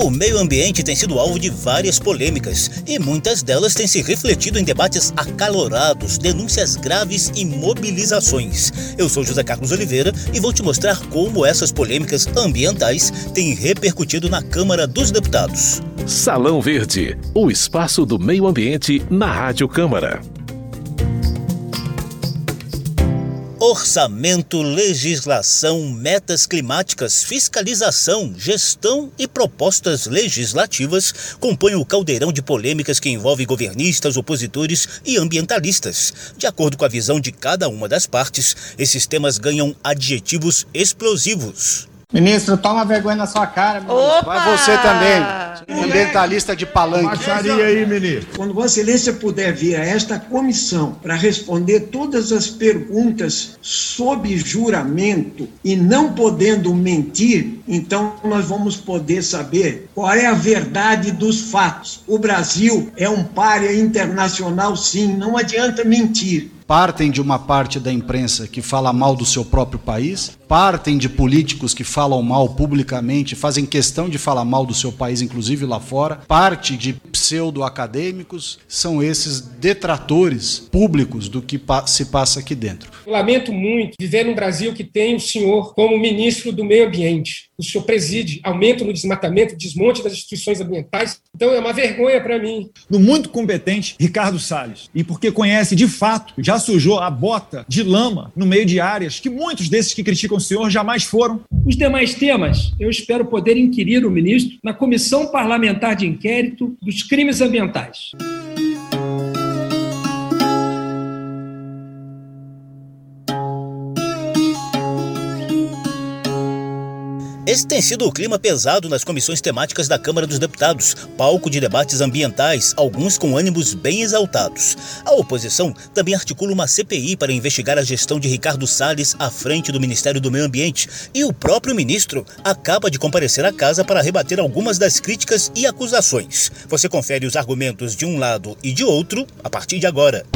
O meio ambiente tem sido alvo de várias polêmicas e muitas delas têm se refletido em debates acalorados, denúncias graves e mobilizações. Eu sou José Carlos Oliveira e vou te mostrar como essas polêmicas ambientais têm repercutido na Câmara dos Deputados. Salão Verde, o espaço do meio ambiente na Rádio Câmara. Orçamento, legislação, metas climáticas, fiscalização, gestão e propostas legislativas compõem o caldeirão de polêmicas que envolve governistas, opositores e ambientalistas. De acordo com a visão de cada uma das partes, esses temas ganham adjetivos explosivos. Ministro, toma vergonha na sua cara, ministro. Opa! Vai você também. Ambientalista de palanque. Baixaria aí, ministro. Quando Vossa Excelência puder vir a esta comissão para responder todas as perguntas sob juramento e não podendo mentir, então nós vamos poder saber qual é a verdade dos fatos. O Brasil é um párea internacional, sim, não adianta mentir partem de uma parte da imprensa que fala mal do seu próprio país, partem de políticos que falam mal publicamente, fazem questão de falar mal do seu país, inclusive lá fora, parte de pseudo-acadêmicos, são esses detratores públicos do que se passa aqui dentro. lamento muito viver num Brasil que tem o senhor como ministro do meio ambiente. O senhor preside aumento no desmatamento, desmonte das instituições ambientais. Então é uma vergonha para mim. No muito competente Ricardo Salles, e porque conhece de fato, já sujou a bota de lama no meio de áreas que muitos desses que criticam o senhor jamais foram. Os demais temas, eu espero poder inquirir o ministro na Comissão Parlamentar de Inquérito dos Crimes Ambientais. Esse tem sido o clima pesado nas comissões temáticas da Câmara dos Deputados, palco de debates ambientais, alguns com ânimos bem exaltados. A oposição também articula uma CPI para investigar a gestão de Ricardo Salles à frente do Ministério do Meio Ambiente, e o próprio ministro acaba de comparecer à casa para rebater algumas das críticas e acusações. Você confere os argumentos de um lado e de outro a partir de agora.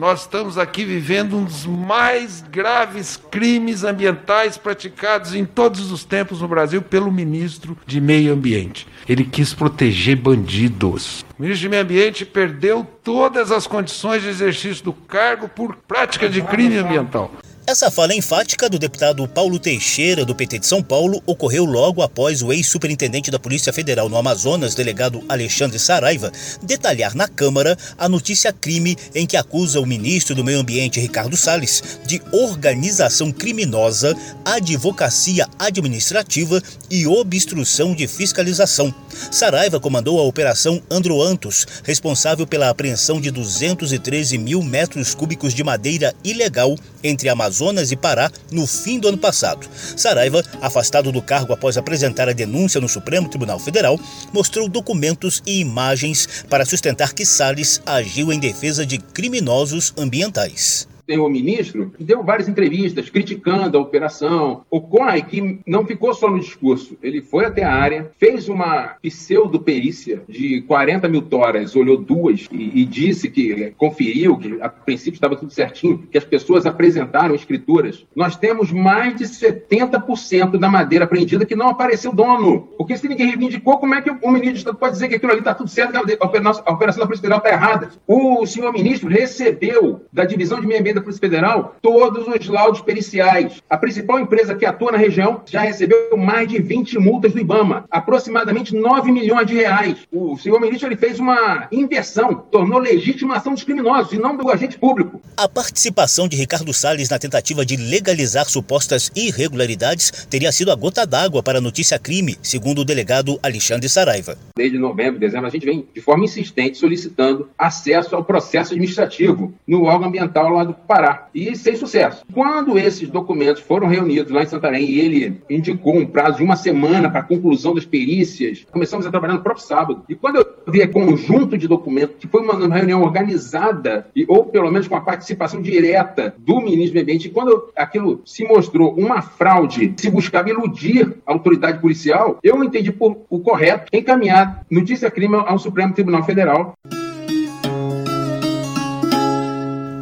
Nós estamos aqui vivendo um dos mais graves crimes ambientais praticados em todos os tempos no Brasil pelo ministro de Meio Ambiente. Ele quis proteger bandidos. O ministro de Meio Ambiente perdeu todas as condições de exercício do cargo por prática de crime ambiental. Essa fala enfática do deputado Paulo Teixeira, do PT de São Paulo, ocorreu logo após o ex-superintendente da Polícia Federal no Amazonas, delegado Alexandre Saraiva, detalhar na Câmara a notícia crime em que acusa o ministro do Meio Ambiente, Ricardo Salles, de organização criminosa, advocacia administrativa e obstrução de fiscalização. Saraiva comandou a Operação Androantos, responsável pela apreensão de 213 mil metros cúbicos de madeira ilegal entre Amazonas Amazonas e Pará no fim do ano passado. Saraiva, afastado do cargo após apresentar a denúncia no Supremo Tribunal Federal, mostrou documentos e imagens para sustentar que Salles agiu em defesa de criminosos ambientais o ministro, deu várias entrevistas criticando a operação. O COI, que não ficou só no discurso, ele foi até a área, fez uma pseudo-perícia de 40 mil toras, olhou duas e, e disse que conferiu, que a princípio estava tudo certinho, que as pessoas apresentaram escrituras. Nós temos mais de 70% da madeira apreendida que não apareceu dono. Porque se ninguém reivindicou, como é que o ministro pode dizer que aquilo ali está tudo certo, que a operação da Polícia Federal está errada? O senhor ministro recebeu da Divisão de Meio Ambiente da Polícia Federal todos os laudos periciais. A principal empresa que atua na região já recebeu mais de 20 multas do IBAMA, aproximadamente 9 milhões de reais. O senhor ministro ele fez uma inversão, tornou legítima a ação dos criminosos e não do agente público. A participação de Ricardo Salles na tentativa de legalizar supostas irregularidades teria sido a gota d'água para a notícia crime, segundo o delegado Alexandre Saraiva. Desde novembro, dezembro, a gente vem de forma insistente solicitando acesso ao processo administrativo no órgão ambiental lá do Pará, e sem sucesso. Quando esses documentos foram reunidos lá em Santarém e ele indicou um prazo de uma semana para a conclusão das perícias, começamos a trabalhar no próprio sábado. E quando eu vi conjunto de documentos, que foi uma reunião organizada, e, ou pelo menos com a participação direta do ministro do Ambiente, e quando aquilo se mostrou uma fraude, se buscava iludir a autoridade policial, eu entendi por o correto encaminhar notícia crime ao Supremo Tribunal Federal.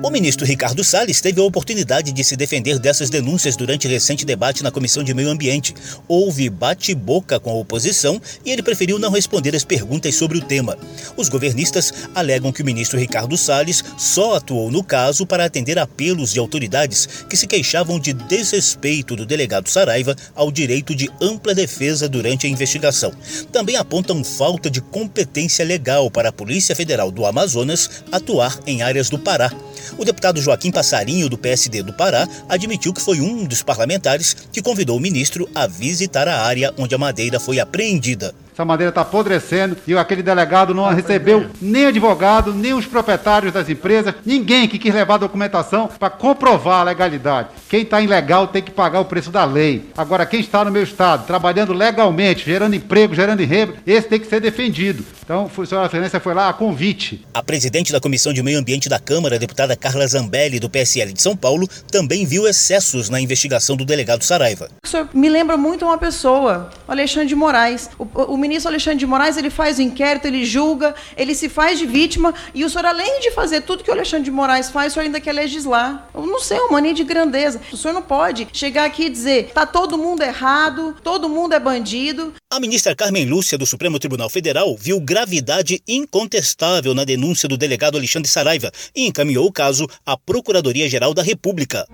O ministro Ricardo Salles teve a oportunidade de se defender dessas denúncias durante recente debate na Comissão de Meio Ambiente. Houve bate-boca com a oposição e ele preferiu não responder as perguntas sobre o tema. Os governistas alegam que o ministro Ricardo Salles só atuou no caso para atender apelos de autoridades que se queixavam de desrespeito do delegado Saraiva ao direito de ampla defesa durante a investigação. Também apontam falta de competência legal para a Polícia Federal do Amazonas atuar em áreas do Pará. O deputado Joaquim Passarinho, do PSD do Pará, admitiu que foi um dos parlamentares que convidou o ministro a visitar a área onde a madeira foi apreendida. Essa madeira está apodrecendo e aquele delegado não recebeu nem advogado, nem os proprietários das empresas, ninguém que quis levar a documentação para comprovar a legalidade. Quem está ilegal tem que pagar o preço da lei. Agora, quem está no meu estado, trabalhando legalmente, gerando emprego, gerando renda, esse tem que ser defendido. Então, a senhora excelência foi lá a convite. A presidente da Comissão de Meio Ambiente da Câmara, a deputada Carla Zambelli, do PSL de São Paulo, também viu excessos na investigação do delegado Saraiva. O senhor me lembra muito uma pessoa, o Alexandre de Moraes. O, o ministro Alexandre de Moraes, ele faz o inquérito, ele julga, ele se faz de vítima, e o senhor, além de fazer tudo que o Alexandre de Moraes faz, o senhor ainda quer legislar. Eu não sei, é uma mania de grandeza. O senhor não pode chegar aqui e dizer, tá todo mundo errado, todo mundo é bandido. A ministra Carmen Lúcia, do Supremo Tribunal Federal, viu gravidade incontestável na denúncia do delegado Alexandre Saraiva e encaminhou o caso à Procuradoria-Geral da República.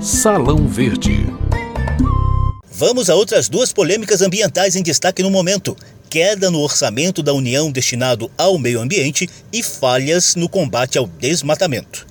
Salão Verde. Vamos a outras duas polêmicas ambientais em destaque no momento: queda no orçamento da União destinado ao meio ambiente e falhas no combate ao desmatamento.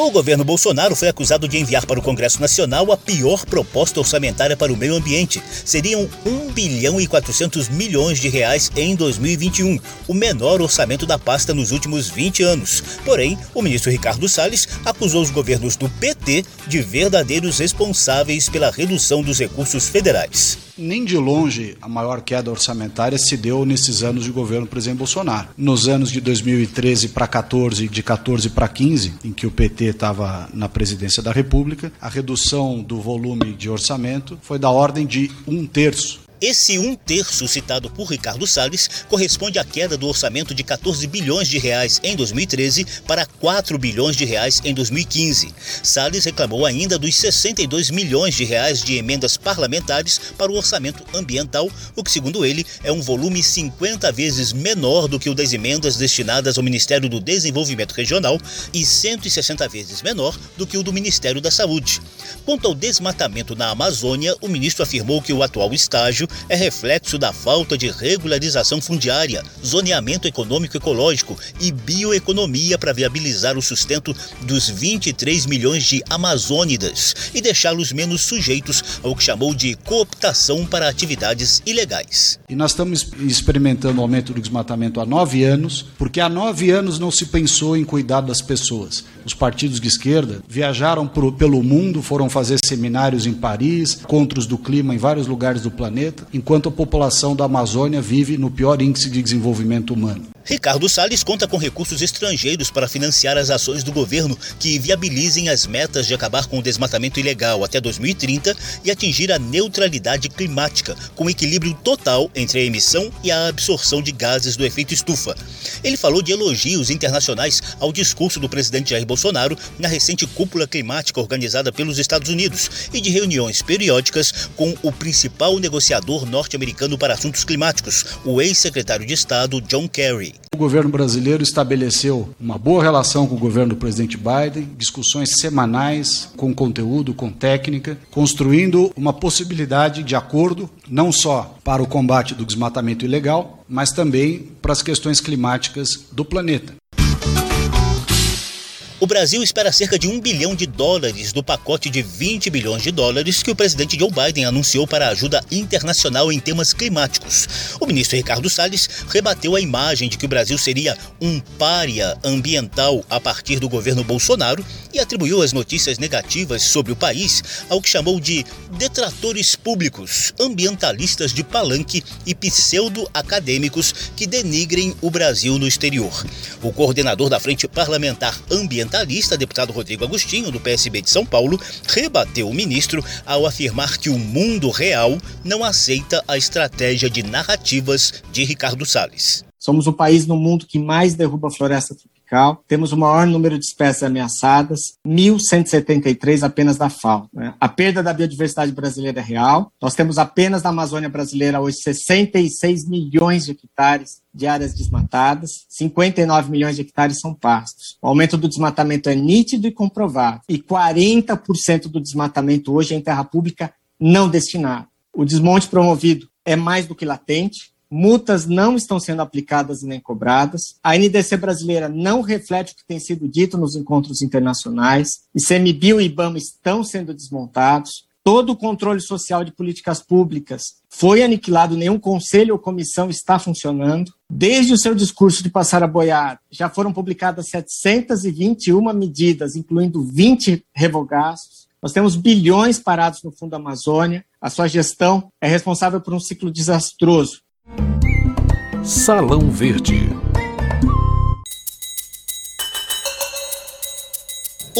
O governo Bolsonaro foi acusado de enviar para o Congresso Nacional a pior proposta orçamentária para o meio ambiente. Seriam 1 bilhão e 400 milhões de reais em 2021, o menor orçamento da pasta nos últimos 20 anos. Porém, o ministro Ricardo Salles acusou os governos do PT de verdadeiros responsáveis pela redução dos recursos federais. Nem de longe a maior queda orçamentária se deu nesses anos de governo do presidente Bolsonaro. Nos anos de 2013 para 14, de 14 para 15, em que o PT estava na presidência da República, a redução do volume de orçamento foi da ordem de um terço. Esse um terço citado por Ricardo Salles corresponde à queda do orçamento de 14 bilhões de reais em 2013 para 4 bilhões de reais em 2015. Salles reclamou ainda dos 62 milhões de reais de emendas parlamentares para o orçamento ambiental, o que, segundo ele, é um volume 50 vezes menor do que o das emendas destinadas ao Ministério do Desenvolvimento Regional e 160 vezes menor do que o do Ministério da Saúde. Quanto ao desmatamento na Amazônia, o ministro afirmou que o atual estágio é reflexo da falta de regularização fundiária, zoneamento econômico ecológico e bioeconomia para viabilizar o sustento dos 23 milhões de amazônidas e deixá-los menos sujeitos ao que chamou de cooptação para atividades ilegais. E nós estamos experimentando o aumento do desmatamento há nove anos, porque há nove anos não se pensou em cuidar das pessoas. Os partidos de esquerda viajaram pelo mundo, foram fazer seminários em Paris, encontros do clima em vários lugares do planeta, enquanto a população da Amazônia vive no pior índice de desenvolvimento humano. Ricardo Salles conta com recursos estrangeiros para financiar as ações do governo que viabilizem as metas de acabar com o desmatamento ilegal até 2030 e atingir a neutralidade climática, com equilíbrio total entre a emissão e a absorção de gases do efeito estufa. Ele falou de elogios internacionais ao discurso do presidente Jair Bolsonaro na recente cúpula climática organizada pelos Estados Unidos e de reuniões periódicas com o principal negociador norte-americano para assuntos climáticos, o ex-secretário de Estado John Kerry. O governo brasileiro estabeleceu uma boa relação com o governo do presidente Biden, discussões semanais com conteúdo, com técnica, construindo uma possibilidade de acordo não só para o combate do desmatamento ilegal, mas também para as questões climáticas do planeta. O Brasil espera cerca de um bilhão de dólares do pacote de 20 bilhões de dólares que o presidente Joe Biden anunciou para ajuda internacional em temas climáticos. O ministro Ricardo Salles rebateu a imagem de que o Brasil seria um pária ambiental a partir do governo Bolsonaro e atribuiu as notícias negativas sobre o país ao que chamou de detratores públicos, ambientalistas de palanque e pseudo-acadêmicos que denigrem o Brasil no exterior. O coordenador da Frente Parlamentar Ambiental ambientalista, deputado Rodrigo Agostinho, do PSB de São Paulo, rebateu o ministro ao afirmar que o mundo real não aceita a estratégia de narrativas de Ricardo Salles. Somos o país no mundo que mais derruba floresta tropical. Temos o maior número de espécies ameaçadas, 1.173 apenas da FAO. Né? A perda da biodiversidade brasileira é real. Nós temos apenas na Amazônia brasileira hoje 66 milhões de hectares de áreas desmatadas, 59 milhões de hectares são pastos. O aumento do desmatamento é nítido e comprovado. E 40% do desmatamento hoje é em terra pública não destinada. O desmonte promovido é mais do que latente, multas não estão sendo aplicadas nem cobradas, a NDC brasileira não reflete o que tem sido dito nos encontros internacionais, ICMBio e IBAMA estão sendo desmontados, todo o controle social de políticas públicas foi aniquilado, nenhum conselho ou comissão está funcionando. Desde o seu discurso de passar a boiar, já foram publicadas 721 medidas, incluindo 20 revogaços. Nós temos bilhões parados no Fundo Amazônia. A sua gestão é responsável por um ciclo desastroso Salão Verde.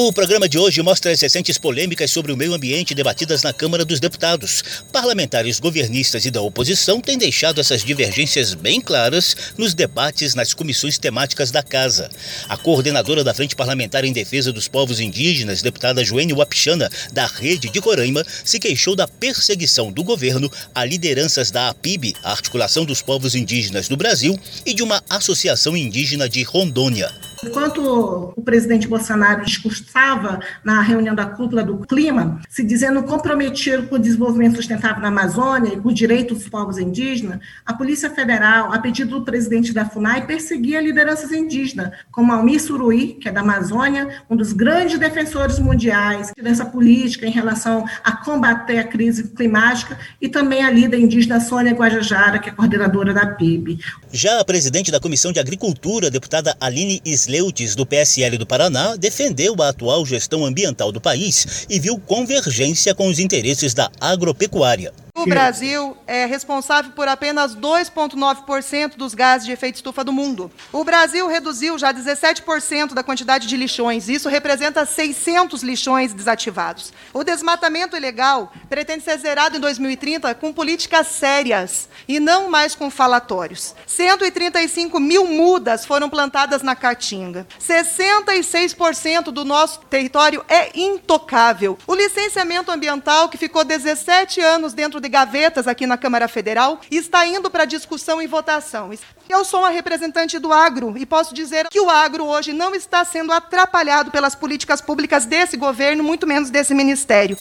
O programa de hoje mostra as recentes polêmicas sobre o meio ambiente debatidas na Câmara dos Deputados. Parlamentares governistas e da oposição têm deixado essas divergências bem claras nos debates nas comissões temáticas da Casa. A coordenadora da Frente Parlamentar em Defesa dos Povos Indígenas, deputada Joênia Wapichana, da Rede de Coraima, se queixou da perseguição do governo a lideranças da APIB, a Articulação dos Povos Indígenas do Brasil, e de uma associação indígena de Rondônia. Enquanto o presidente Bolsonaro discursava na reunião da cúpula do clima, se dizendo comprometido com o desenvolvimento sustentável na Amazônia e com os direitos dos povos indígenas, a Polícia Federal, a pedido do presidente da FUNAI, perseguia lideranças indígenas, como Almir Suruí, que é da Amazônia, um dos grandes defensores mundiais dessa política em relação a combater a crise climática, e também a líder indígena Sônia Guajajara, que é coordenadora da PIB. Já a presidente da Comissão de Agricultura, deputada Aline Isla Leutes, do PSL do Paraná, defendeu a atual gestão ambiental do país e viu convergência com os interesses da agropecuária. O Brasil é responsável por apenas 2,9% dos gases de efeito estufa do mundo. O Brasil reduziu já 17% da quantidade de lixões. Isso representa 600 lixões desativados. O desmatamento ilegal pretende ser zerado em 2030 com políticas sérias e não mais com falatórios. 135 mil mudas foram plantadas na Caatinga. 66% do nosso território é intocável. O licenciamento ambiental, que ficou 17 anos dentro de gavetas aqui na Câmara Federal e está indo para discussão e votação. Eu sou uma representante do agro e posso dizer que o agro hoje não está sendo atrapalhado pelas políticas públicas desse governo, muito menos desse ministério.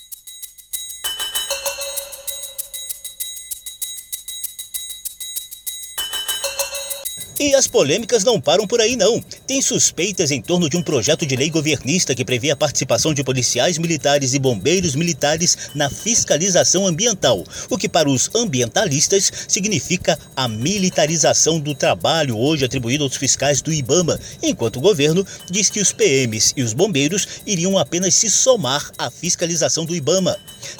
As polêmicas não param por aí, não. Tem suspeitas em torno de um projeto de lei governista que prevê a participação de policiais militares e bombeiros militares na fiscalização ambiental, o que para os ambientalistas significa a militarização do trabalho hoje atribuído aos fiscais do IBAMA, enquanto o governo diz que os PMs e os bombeiros iriam apenas se somar à fiscalização do IBAMA.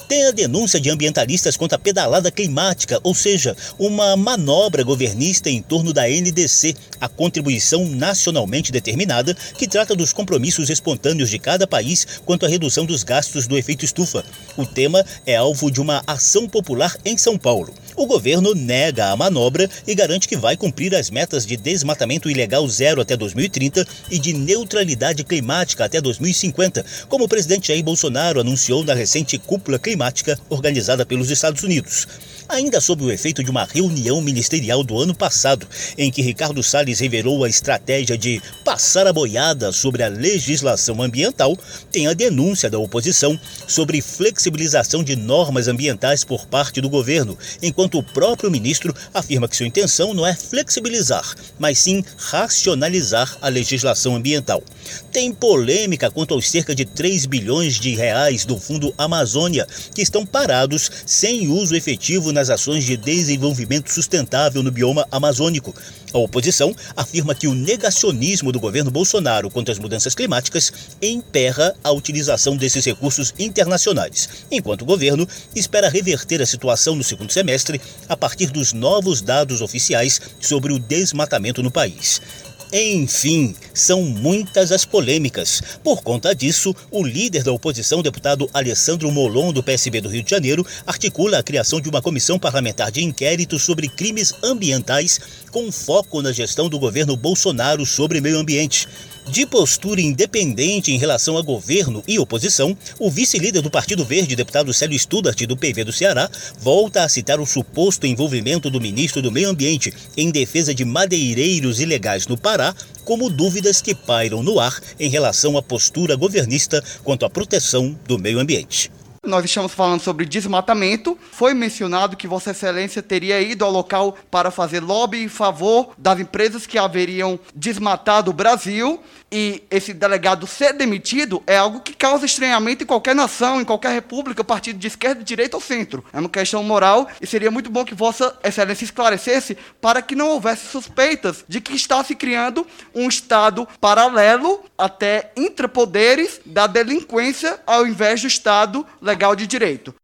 Tem a denúncia de ambientalistas contra a pedalada climática, ou seja, uma manobra governista em torno da NDC, a contribuição nacionalmente determinada que trata dos compromissos espontâneos de cada país quanto à redução dos gastos do efeito estufa. O tema é alvo de uma ação popular em São Paulo. O governo nega a manobra e garante que vai cumprir as metas de desmatamento ilegal zero até 2030 e de neutralidade climática até 2050, como o presidente Jair Bolsonaro anunciou na recente cúpula climática organizada pelos Estados Unidos ainda sob o efeito de uma reunião ministerial do ano passado, em que Ricardo Salles revelou a estratégia de passar a boiada sobre a legislação ambiental, tem a denúncia da oposição sobre flexibilização de normas ambientais por parte do governo, enquanto o próprio ministro afirma que sua intenção não é flexibilizar, mas sim racionalizar a legislação ambiental. Tem polêmica quanto aos cerca de 3 bilhões de reais do Fundo Amazônia, que estão parados sem uso efetivo nas ações de desenvolvimento sustentável no bioma amazônico. A oposição afirma que o negacionismo do governo Bolsonaro contra as mudanças climáticas emperra a utilização desses recursos internacionais, enquanto o governo espera reverter a situação no segundo semestre a partir dos novos dados oficiais sobre o desmatamento no país. Enfim, são muitas as polêmicas. Por conta disso, o líder da oposição, deputado Alessandro Molon, do PSB do Rio de Janeiro, articula a criação de uma comissão parlamentar de inquérito sobre crimes ambientais com foco na gestão do governo Bolsonaro sobre meio ambiente. De postura independente em relação a governo e oposição, o vice-líder do Partido Verde, deputado Célio Studart, do PV do Ceará, volta a citar o suposto envolvimento do ministro do Meio Ambiente em defesa de madeireiros ilegais no Pará, como dúvidas que pairam no ar em relação à postura governista quanto à proteção do meio ambiente. Nós estamos falando sobre desmatamento. Foi mencionado que Vossa Excelência teria ido ao local para fazer lobby em favor das empresas que haveriam desmatado o Brasil. E esse delegado ser demitido é algo que causa estranhamento em qualquer nação, em qualquer república, partido de esquerda, direita ou centro. É uma questão moral e seria muito bom que Vossa Excelência esclarecesse para que não houvesse suspeitas de que está se criando um Estado paralelo, até intrapoderes, da delinquência, ao invés do Estado legal de direito.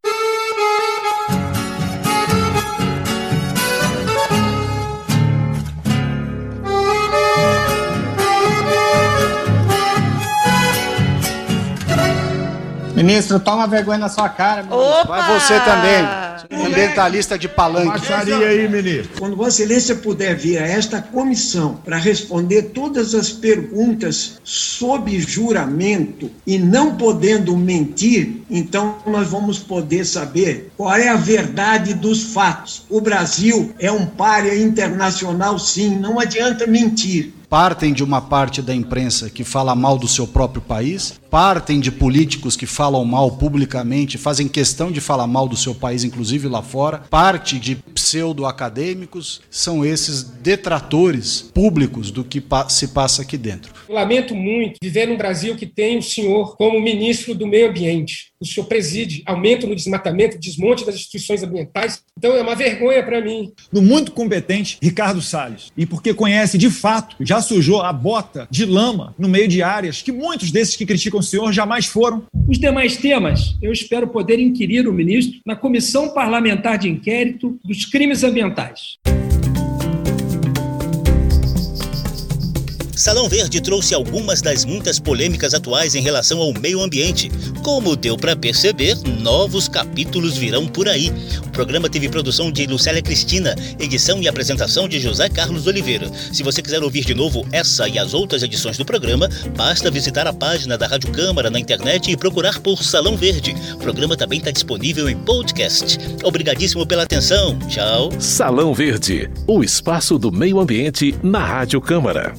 Ministro, toma vergonha na sua cara. Ministro. Opa! Vai você também. Ambientalista de palanque. Baixaria aí, ministro. Quando Vossa Excelência puder vir a esta comissão para responder todas as perguntas sob juramento e não podendo mentir, então nós vamos poder saber qual é a verdade dos fatos. O Brasil é um párea internacional, sim, não adianta mentir partem de uma parte da imprensa que fala mal do seu próprio país, partem de políticos que falam mal publicamente, fazem questão de falar mal do seu país, inclusive lá fora, parte de pseudo-acadêmicos, são esses detratores públicos do que se passa aqui dentro. Lamento muito viver num Brasil que tem o senhor como ministro do Meio Ambiente. O senhor preside aumento no desmatamento, desmonte das instituições ambientais. Então é uma vergonha para mim. No muito competente Ricardo Salles. E porque conhece de fato, já sujou a bota de lama no meio de áreas que muitos desses que criticam o senhor jamais foram. Os demais temas, eu espero poder inquirir o ministro na comissão parlamentar de inquérito dos crimes ambientais. Salão Verde trouxe algumas das muitas polêmicas atuais em relação ao meio ambiente. Como deu para perceber, novos capítulos virão por aí. O programa teve produção de Lucélia Cristina, edição e apresentação de José Carlos Oliveira. Se você quiser ouvir de novo essa e as outras edições do programa, basta visitar a página da Rádio Câmara na internet e procurar por Salão Verde. O programa também está disponível em podcast. Obrigadíssimo pela atenção. Tchau. Salão Verde, o espaço do meio ambiente na Rádio Câmara.